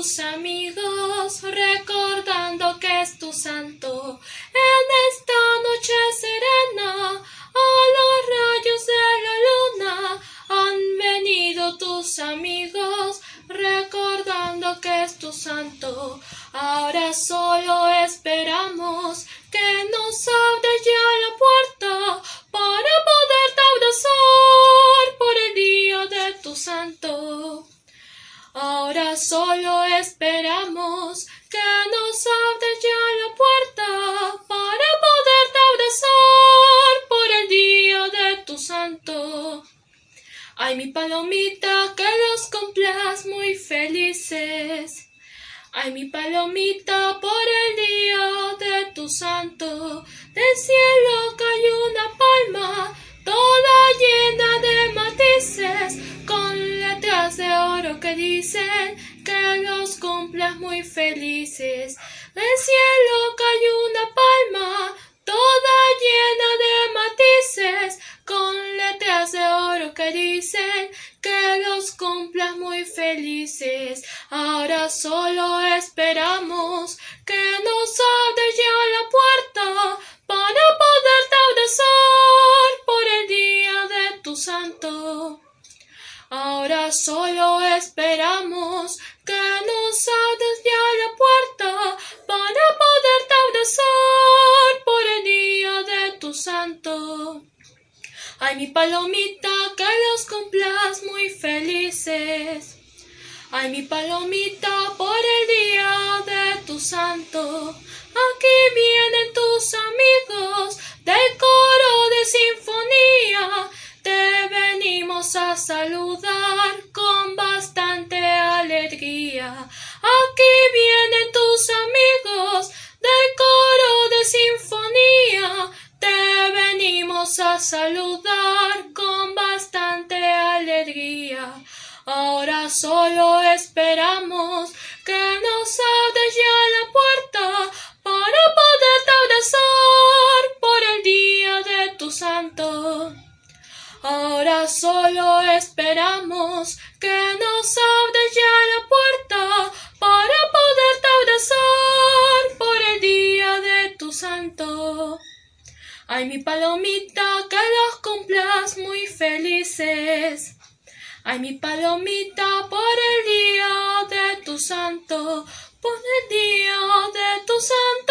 tus amigos, recordando que es tu santo. En esta noche serena, a los rayos de la luna, han venido tus amigos, recordando que es tu santo. Ahora solo esperamos que nos abra ya la puerta para poderte abrazar por el día de tu santo solo esperamos que nos abres ya la puerta para poderte abrazar por el día de tu santo. Ay, mi palomita, que los cumplas muy felices. Ay, mi palomita, por el día de tu santo, que dicen que los cumplas muy felices. Del cielo cayó una palma, toda llena de matices, con letras de oro que dicen que los cumplas muy felices. Ahora solo esperamos Solo esperamos que nos abres ya la puerta para poderte abrazar por el día de tu santo. Ay, mi palomita, que los cumplas muy felices. Ay, mi palomita, por el día de tu santo. Aquí vienen saludar con bastante alegría. Aquí vienen tus amigos del coro de sinfonía. Te venimos a saludar con bastante alegría. Ahora solo esperamos que nos abres ya la puerta para poderte abrazar por el día de tu santo. Ahora solo esperamos que nos abres ya la puerta para poderte abrazar por el día de tu santo. Ay, mi palomita, que los cumplas muy felices. Ay, mi palomita, por el día de tu santo, por el día de tu santo.